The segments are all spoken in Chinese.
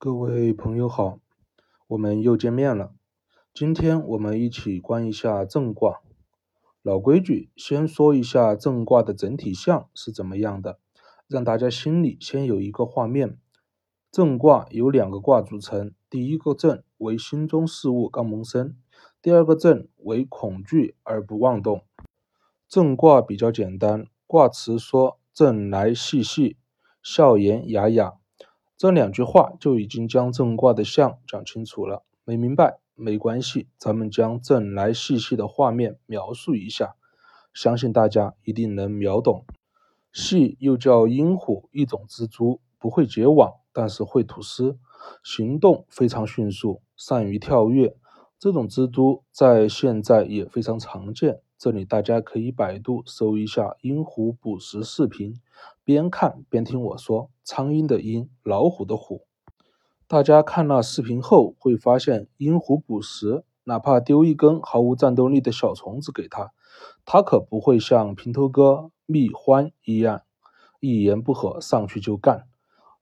各位朋友好，我们又见面了。今天我们一起观一下正卦。老规矩，先说一下正卦的整体象是怎么样的，让大家心里先有一个画面。正卦由两个卦组成，第一个正为心中事物刚萌生，第二个正为恐惧而不妄动。正卦比较简单，卦辞说“正来细细，笑颜雅雅”。这两句话就已经将正卦的象讲清楚了。没明白没关系，咱们将正来细细的画面描述一下，相信大家一定能秒懂。细又叫阴虎，一种蜘蛛，不会结网，但是会吐丝，行动非常迅速，善于跳跃。这种蜘蛛在现在也非常常见。这里大家可以百度搜一下鹰虎捕食视频，边看边听我说。苍鹰的鹰，老虎的虎。大家看了视频后会发现，鹰虎捕食，哪怕丢一根毫无战斗力的小虫子给它，它可不会像平头哥、蜜獾一样一言不合上去就干。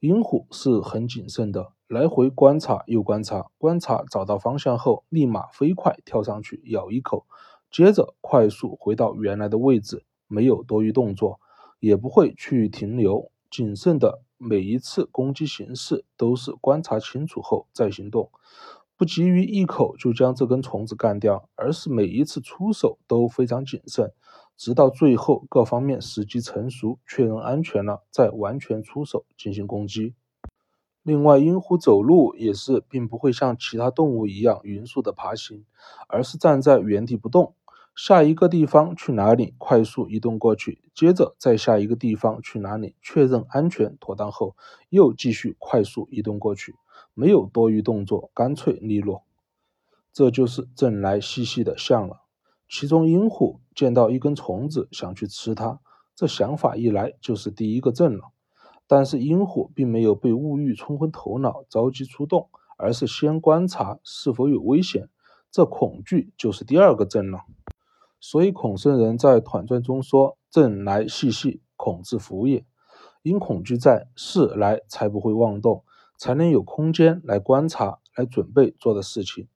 鹰虎是很谨慎的，来回观察又观察，观察找到方向后，立马飞快跳上去咬一口。接着快速回到原来的位置，没有多余动作，也不会去停留。谨慎的每一次攻击形式都是观察清楚后再行动，不急于一口就将这根虫子干掉，而是每一次出手都非常谨慎，直到最后各方面时机成熟、确认安全了，再完全出手进行攻击。另外，鹰虎走路也是，并不会像其他动物一样匀速的爬行，而是站在原地不动。下一个地方去哪里，快速移动过去，接着再下一个地方去哪里，确认安全妥当后，又继续快速移动过去，没有多余动作，干脆利落。这就是正来细细的象了。其中，鹰虎见到一根虫子，想去吃它，这想法一来就是第一个正了。但是鹰虎并没有被物欲冲昏头脑，着急出动，而是先观察是否有危险。这恐惧就是第二个正了。所以孔圣人在《团传》中说：“正来细细，恐自服也。”因恐惧在，事来才不会妄动，才能有空间来观察、来准备做的事情，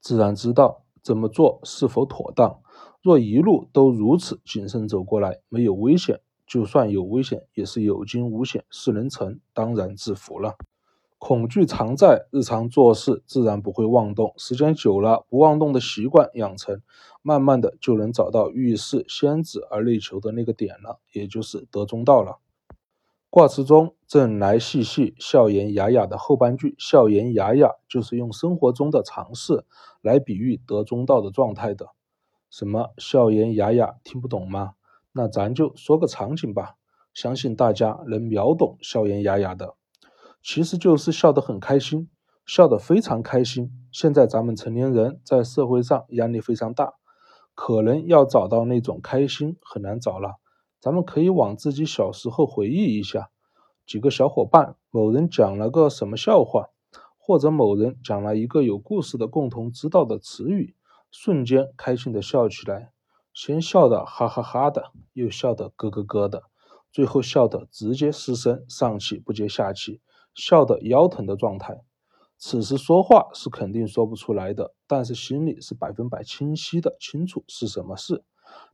自然知道怎么做是否妥当。若一路都如此谨慎走过来，没有危险。就算有危险，也是有惊无险，事能成，当然自服了。恐惧常在，日常做事自然不会妄动。时间久了，不妄动的习惯养成，慢慢的就能找到遇事先止而内求的那个点了，也就是得中道了。卦辞中“正来细细，笑颜雅雅”的后半句“笑颜雅雅”就是用生活中的常事来比喻得中道的状态的。什么笑颜雅雅？听不懂吗？那咱就说个场景吧，相信大家能秒懂，笑颜雅雅的，其实就是笑得很开心，笑得非常开心。现在咱们成年人在社会上压力非常大，可能要找到那种开心很难找了。咱们可以往自己小时候回忆一下，几个小伙伴，某人讲了个什么笑话，或者某人讲了一个有故事的共同知道的词语，瞬间开心的笑起来。先笑得哈哈哈的，又笑得咯咯咯的，最后笑得直接失声，上气不接下气，笑得腰疼的状态。此时说话是肯定说不出来的，但是心里是百分百清晰的，清楚是什么事。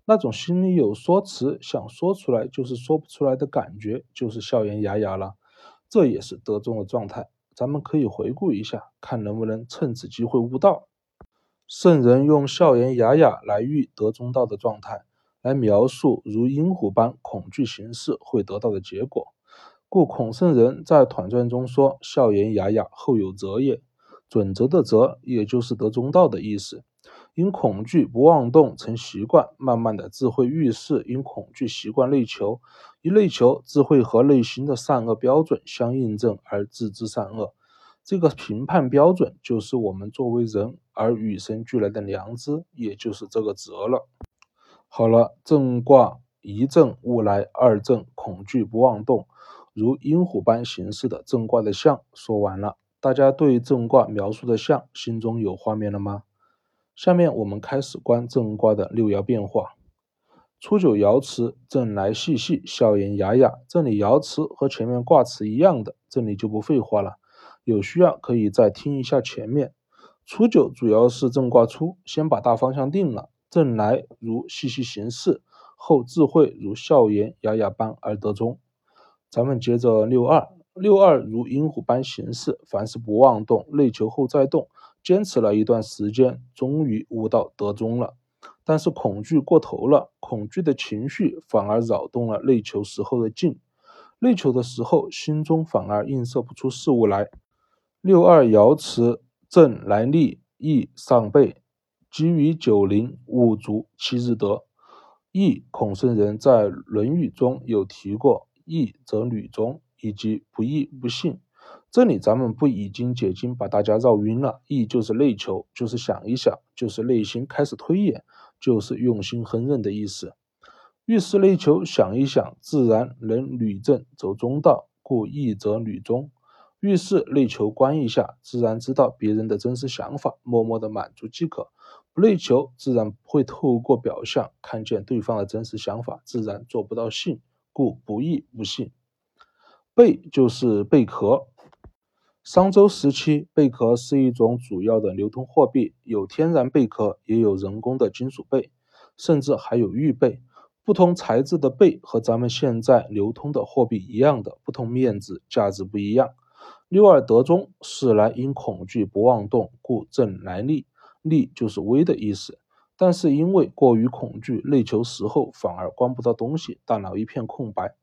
那种心里有说辞，想说出来就是说不出来的感觉，就是笑颜雅雅了。这也是得中的状态。咱们可以回顾一下，看能不能趁此机会悟道。圣人用笑颜雅雅来喻得中道的状态，来描述如阴虎般恐惧形式会得到的结果。故孔圣人在《团传》中说：“笑颜雅雅，后有则也。”准则的则，也就是得中道的意思。因恐惧不妄动成习惯，慢慢的智慧遇事，因恐惧习惯内求，一内求，智慧和内心的善恶标准相印证而自知善恶。这个评判标准就是我们作为人而与生俱来的良知，也就是这个则了。好了，正卦一正勿来，二正恐惧不妄动，如阴虎般形式的正卦的象说完了。大家对正卦描述的象心中有画面了吗？下面我们开始观正卦的六爻变化。初九爻辞正来细细，笑颜雅雅。这里爻辞和前面卦辞一样的，这里就不废话了。有需要可以再听一下前面。初九主要是正卦初，先把大方向定了。正来如细细行事，后智慧如笑颜雅雅般而得中。咱们接着六二，六二如鹰虎般行事，凡事不妄动，内求后再动。坚持了一段时间，终于悟到得中了。但是恐惧过头了，恐惧的情绪反而扰动了内求时候的静。内求的时候，心中反而映射不出事物来。六二爻辞正来利，益上备。基于九龄，五足七日得。益，孔圣人在《论语》中有提过，义则履中，以及不义不信。这里咱们不已经解经，把大家绕晕了。义就是内求，就是想一想，就是内心开始推演，就是用心烹饪的意思。遇事内求，想一想，自然能履正走中道，故义则履中。遇事内求观一下，自然知道别人的真实想法，默默的满足即可。不内求，自然不会透过表象看见对方的真实想法，自然做不到信，故不义不信。贝就是贝壳。商周时期，贝壳是一种主要的流通货币，有天然贝壳，也有人工的金属贝，甚至还有玉贝。不同材质的贝和咱们现在流通的货币一样的，不同面子，价值不一样。六二得中，是来因恐惧不妄动，故正来利。利就是微的意思，但是因为过于恐惧，内求时候反而观不到东西，大脑一片空白。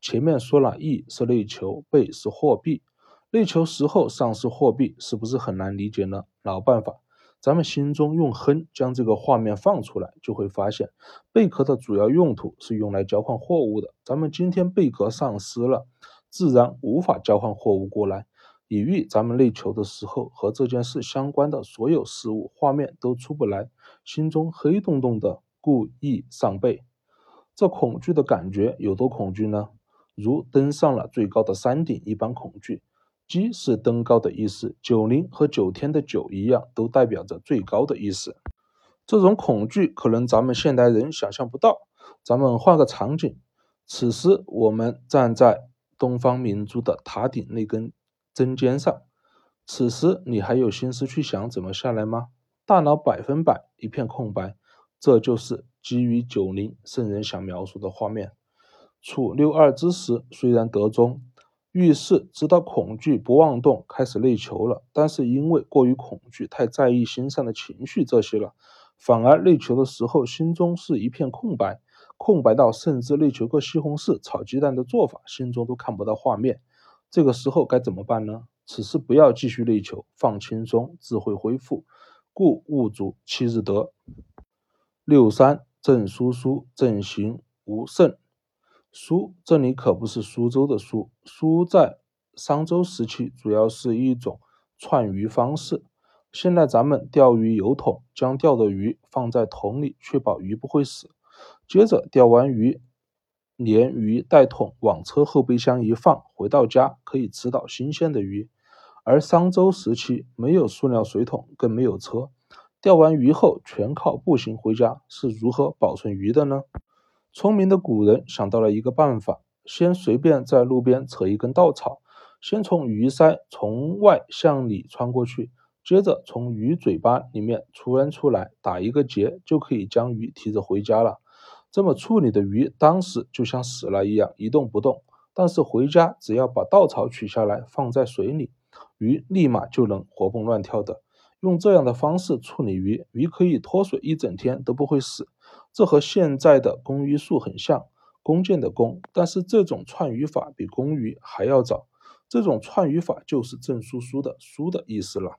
前面说了，意是内求，贝是货币。内求时候丧失货币，是不是很难理解呢？老办法，咱们心中用哼将这个画面放出来，就会发现，贝壳的主要用途是用来交换货物的。咱们今天贝壳丧失了。自然无法交换货物过来，以喻咱们内求的时候，和这件事相关的所有事物画面都出不来，心中黑洞洞的，故意上背。这恐惧的感觉有多恐惧呢？如登上了最高的山顶一般恐惧。鸡是登高的意思，九灵和九天的九一样，都代表着最高的意思。这种恐惧可能咱们现代人想象不到。咱们换个场景，此时我们站在。东方明珠的塔顶那根针尖上，此时你还有心思去想怎么下来吗？大脑百分百一片空白，这就是基于九零圣人想描述的画面。处六二之时，虽然得中，遇事知道恐惧不妄动，开始内求了，但是因为过于恐惧，太在意心上的情绪这些了，反而内求的时候心中是一片空白。空白到甚至内求个西红柿炒鸡蛋的做法，心中都看不到画面。这个时候该怎么办呢？此时不要继续内求，放轻松，自会恢复。故物主七日得。六三郑叔叔正行无胜。苏这里可不是苏州的苏，苏在商周时期主要是一种串鱼方式。现在咱们钓鱼有桶，将钓的鱼放在桶里，确保鱼不会死。接着钓完鱼，连鱼带桶往车后备箱一放，回到家可以吃到新鲜的鱼。而商周时期没有塑料水桶，更没有车，钓完鱼后全靠步行回家，是如何保存鱼的呢？聪明的古人想到了一个办法：先随便在路边扯一根稻草，先从鱼鳃从外向里穿过去，接着从鱼嘴巴里面穿出来，打一个结，就可以将鱼提着回家了。这么处理的鱼，当时就像死了一样，一动不动。但是回家只要把稻草取下来，放在水里，鱼立马就能活蹦乱跳的。用这样的方式处理鱼，鱼可以脱水一整天都不会死。这和现在的工鱼术很像，弓箭的弓。但是这种串鱼法比工鱼还要早。这种串鱼法就是郑叔叔的叔的意思了。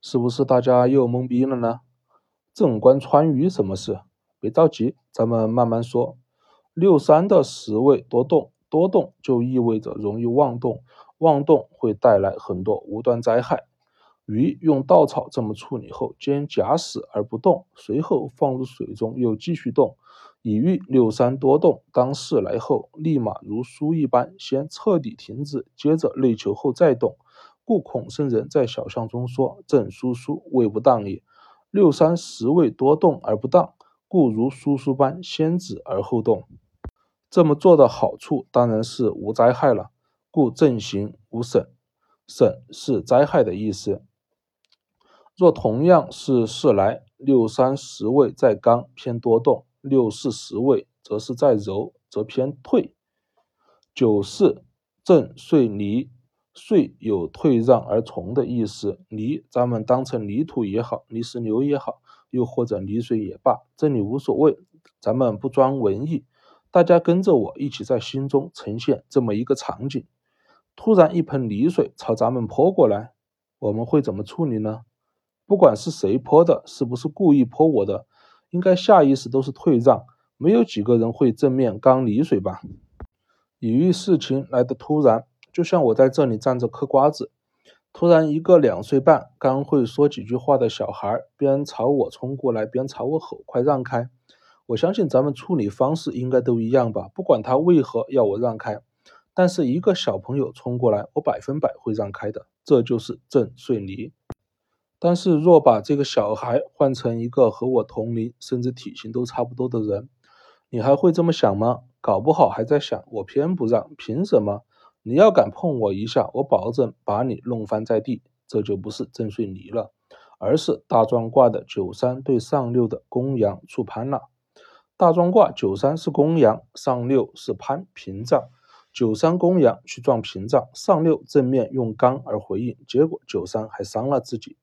是不是大家又懵逼了呢？正官川鱼什么事？别着急，咱们慢慢说。六三的十位多动，多动就意味着容易妄动，妄动会带来很多无端灾害。鱼用稻草这么处理后，先假死而不动，随后放入水中又继续动，以喻六三多动。当事来后，立马如书一般，先彻底停止，接着内求后再动。故孔圣人在小象中说：“正叔叔未不当也。”六三十位多动而不当。故如叔叔般先止而后动，这么做的好处当然是无灾害了。故正行无损。省是灾害的意思。若同样是事来，六三十位在刚偏多动，六四十位则是在柔则偏退。九四震遂离，遂有退让而从的意思。离咱们当成泥土也好，泥石流也好，又或者泥水也罢，这里无所谓，咱们不装文艺。大家跟着我一起在心中呈现这么一个场景：突然一盆泥水朝咱们泼过来，我们会怎么处理呢？不管是谁泼的，是不是故意泼我的，应该下意识都是退让，没有几个人会正面刚泥水吧？比喻事情来的突然，就像我在这里站着嗑瓜子，突然一个两岁半刚会说几句话的小孩边朝我冲过来，边朝我吼：“快让开！”我相信咱们处理方式应该都一样吧？不管他为何要我让开，但是一个小朋友冲过来，我百分百会让开的，这就是震碎离。但是若把这个小孩换成一个和我同龄，甚至体型都差不多的人，你还会这么想吗？搞不好还在想，我偏不让，凭什么？你要敢碰我一下，我保证把你弄翻在地。这就不是震碎离了，而是大壮卦的九三对上六的公羊触攀了。大壮卦九三是公羊，上六是攀屏障。九三公羊去撞屏障，上六正面用刚而回应，结果九三还伤了自己。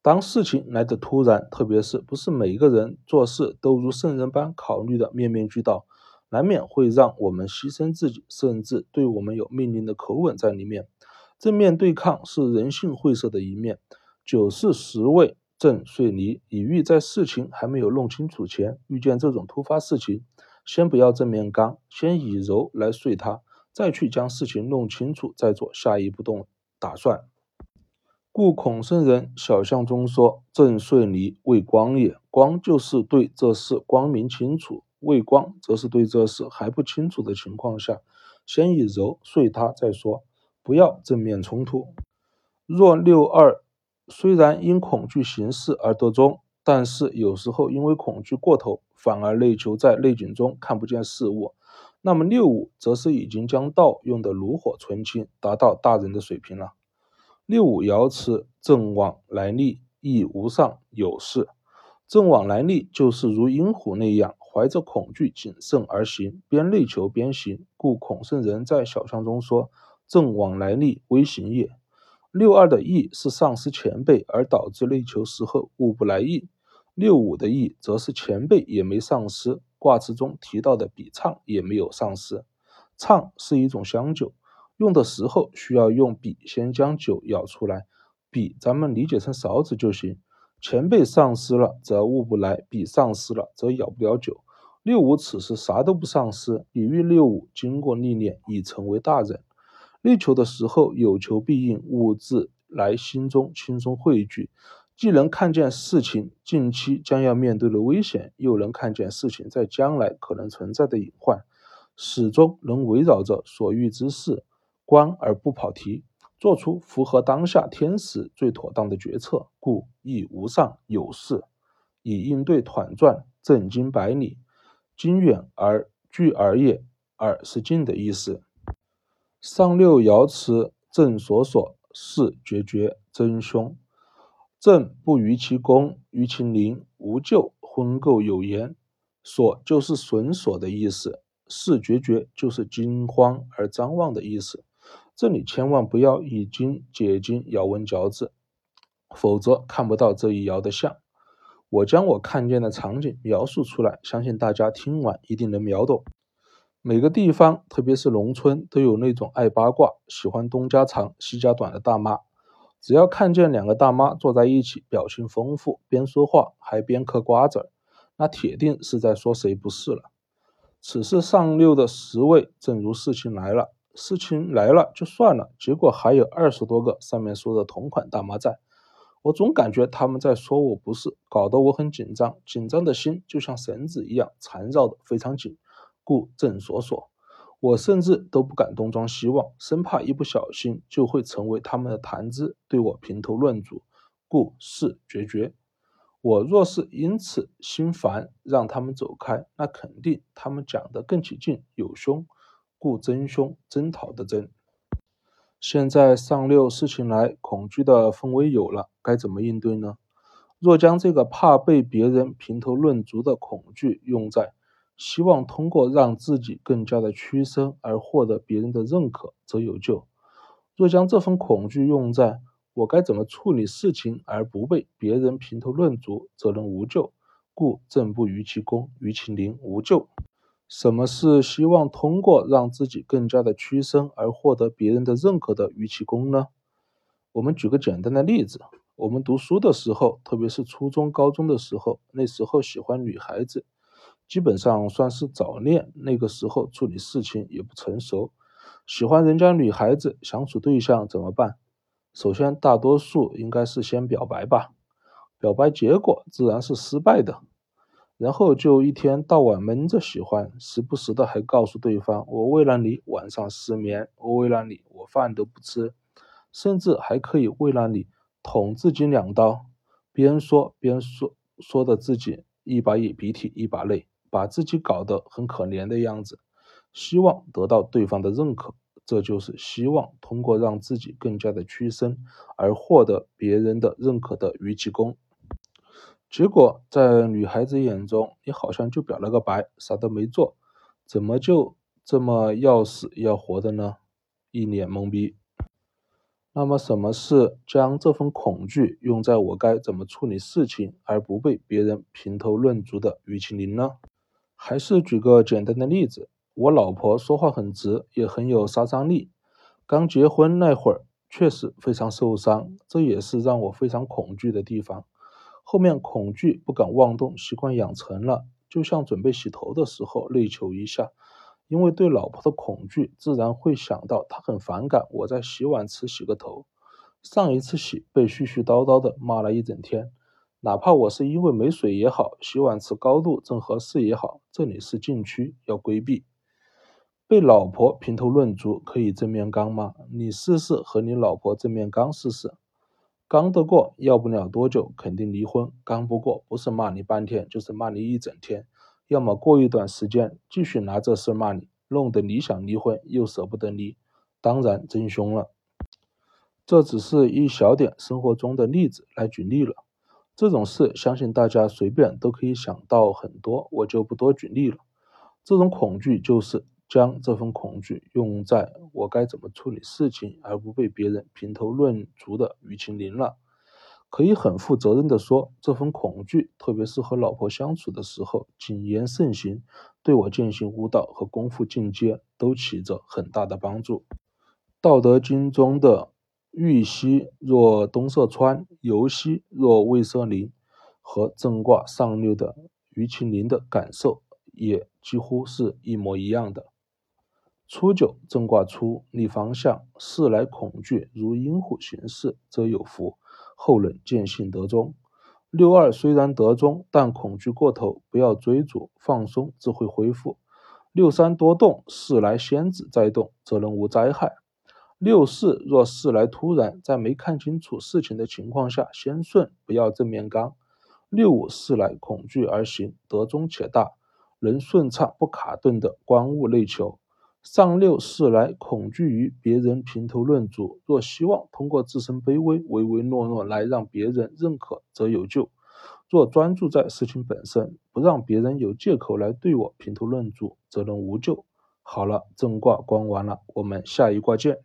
当事情来得突然，特别是不是每一个人做事都如圣人般考虑的面面俱到，难免会让我们牺牲自己，甚至对我们有命令的口吻在里面。正面对抗是人性晦涩的一面。九四十位震碎离，以喻在事情还没有弄清楚前，遇见这种突发事情，先不要正面刚，先以柔来碎他，再去将事情弄清楚，再做下一步动打算。故孔圣人小象中说：“震碎离为光也。光就是对这事光明清楚；为光，则是对这事还不清楚的情况下，先以柔碎它再说，不要正面冲突。若六二虽然因恐惧行事而得中，但是有时候因为恐惧过头，反而内求在内景中看不见事物，那么六五则是已经将道用得炉火纯青，达到大人的水平了。”六五爻辞正往来利，亦无上有事。正往来利就是如阴虎那样，怀着恐惧谨慎而行，边内求边行。故孔圣人在小象中说：“正往来利，微行也。”六二的意是丧失前辈，而导致内求时候物不来意。六五的意则是前辈也没丧失，卦辞中提到的比唱也没有丧失。唱是一种香酒。用的时候需要用笔先将酒舀出来，笔咱们理解成勺子就行。前辈丧失了则物不来，笔丧失了则舀不了酒。六五此时啥都不丧失，比喻六五经过历练已成为大人。内求的时候有求必应，物质来心中轻松汇聚，既能看见事情近期将要面对的危险，又能看见事情在将来可能存在的隐患，始终能围绕着所遇之事。观而不跑题，做出符合当下天时最妥当的决策，故亦无上有事，以应对团转震惊百里。经远而聚而也，而是近的意思。上六爻辞正所所，是决绝真凶。震不于其功，于其灵，无咎，婚垢有言。所就是损所的意思，是决绝就是惊慌而张望的意思。这里千万不要以经解经，咬文嚼字，否则看不到这一爻的象。我将我看见的场景描述出来，相信大家听完一定能秒懂。每个地方，特别是农村，都有那种爱八卦、喜欢东家长西家短的大妈。只要看见两个大妈坐在一起，表情丰富，边说话还边嗑瓜子儿，那铁定是在说谁不是了。此事上六的十位，正如事情来了。事情来了就算了，结果还有二十多个上面说的同款大妈在，我总感觉他们在说我不是，搞得我很紧张，紧张的心就像绳子一样缠绕的非常紧，故正所锁。我甚至都不敢东张西望，生怕一不小心就会成为他们的谈资，对我评头论足，故事决绝。我若是因此心烦，让他们走开，那肯定他们讲的更起劲，有凶。故争凶争讨的争，现在上六事情来，恐惧的氛围有了，该怎么应对呢？若将这个怕被别人评头论足的恐惧用在希望通过让自己更加的屈身而获得别人的认可，则有救；若将这份恐惧用在我该怎么处理事情而不被别人评头论足，则能无救。故正不于其功，于其灵无救。什么是希望通过让自己更加的屈身而获得别人的认可的于其功呢？我们举个简单的例子：我们读书的时候，特别是初中、高中的时候，那时候喜欢女孩子，基本上算是早恋。那个时候处理事情也不成熟，喜欢人家女孩子，相处对象怎么办？首先，大多数应该是先表白吧，表白结果自然是失败的。然后就一天到晚闷着喜欢，时不时的还告诉对方：“我为了你晚上失眠，我为了你我饭都不吃，甚至还可以为了你捅自己两刀。”边说边说说的自己一把眼鼻涕一把泪，把自己搞得很可怜的样子，希望得到对方的认可。这就是希望通过让自己更加的屈身而获得别人的认可的逾期功。结果在女孩子眼中，你好像就表了个白，啥都没做，怎么就这么要死要活的呢？一脸懵逼。那么，什么是将这份恐惧用在我该怎么处理事情而不被别人评头论足的于其林呢？还是举个简单的例子，我老婆说话很直，也很有杀伤力。刚结婚那会儿，确实非常受伤，这也是让我非常恐惧的地方。后面恐惧不敢妄动，习惯养成了，就像准备洗头的时候内求一下，因为对老婆的恐惧，自然会想到她很反感我在洗碗池洗个头，上一次洗被絮絮叨叨的骂了一整天，哪怕我是因为没水也好，洗碗池高度正合适也好，这里是禁区，要规避。被老婆评头论足可以正面刚吗？你试试和你老婆正面刚试试。刚得过，要不了多久肯定离婚；刚不过，不是骂你半天，就是骂你一整天。要么过一段时间继续拿这事骂你，弄得你想离婚又舍不得离，当然真凶了。这只是一小点生活中的例子来举例了。这种事相信大家随便都可以想到很多，我就不多举例了。这种恐惧就是。将这份恐惧用在我该怎么处理事情而不被别人评头论足的于情林了。可以很负责任的说，这份恐惧，特别是和老婆相处的时候，谨言慎行，对我践行悟道和功夫进阶都起着很大的帮助。《道德经》中的“欲兮若东涉川，游兮若未涉林”和正卦上六的于其林的感受也几乎是一模一样的。初九正卦初立方向，事来恐惧，如阴虎行事，则有福。后冷见性得中。六二虽然得中，但恐惧过头，不要追逐，放松自会恢复。六三多动，事来先止再动，则能无灾害。六四若事来突然，在没看清楚事情的情况下，先顺，不要正面刚。六五事来恐惧而行，得中且大，能顺畅不卡顿的观物内求。上六是来恐惧于别人评头论足，若希望通过自身卑微、唯唯诺诺来让别人认可，则有救；若专注在事情本身，不让别人有借口来对我评头论足，则能无救。好了，正卦观完了，我们下一卦见。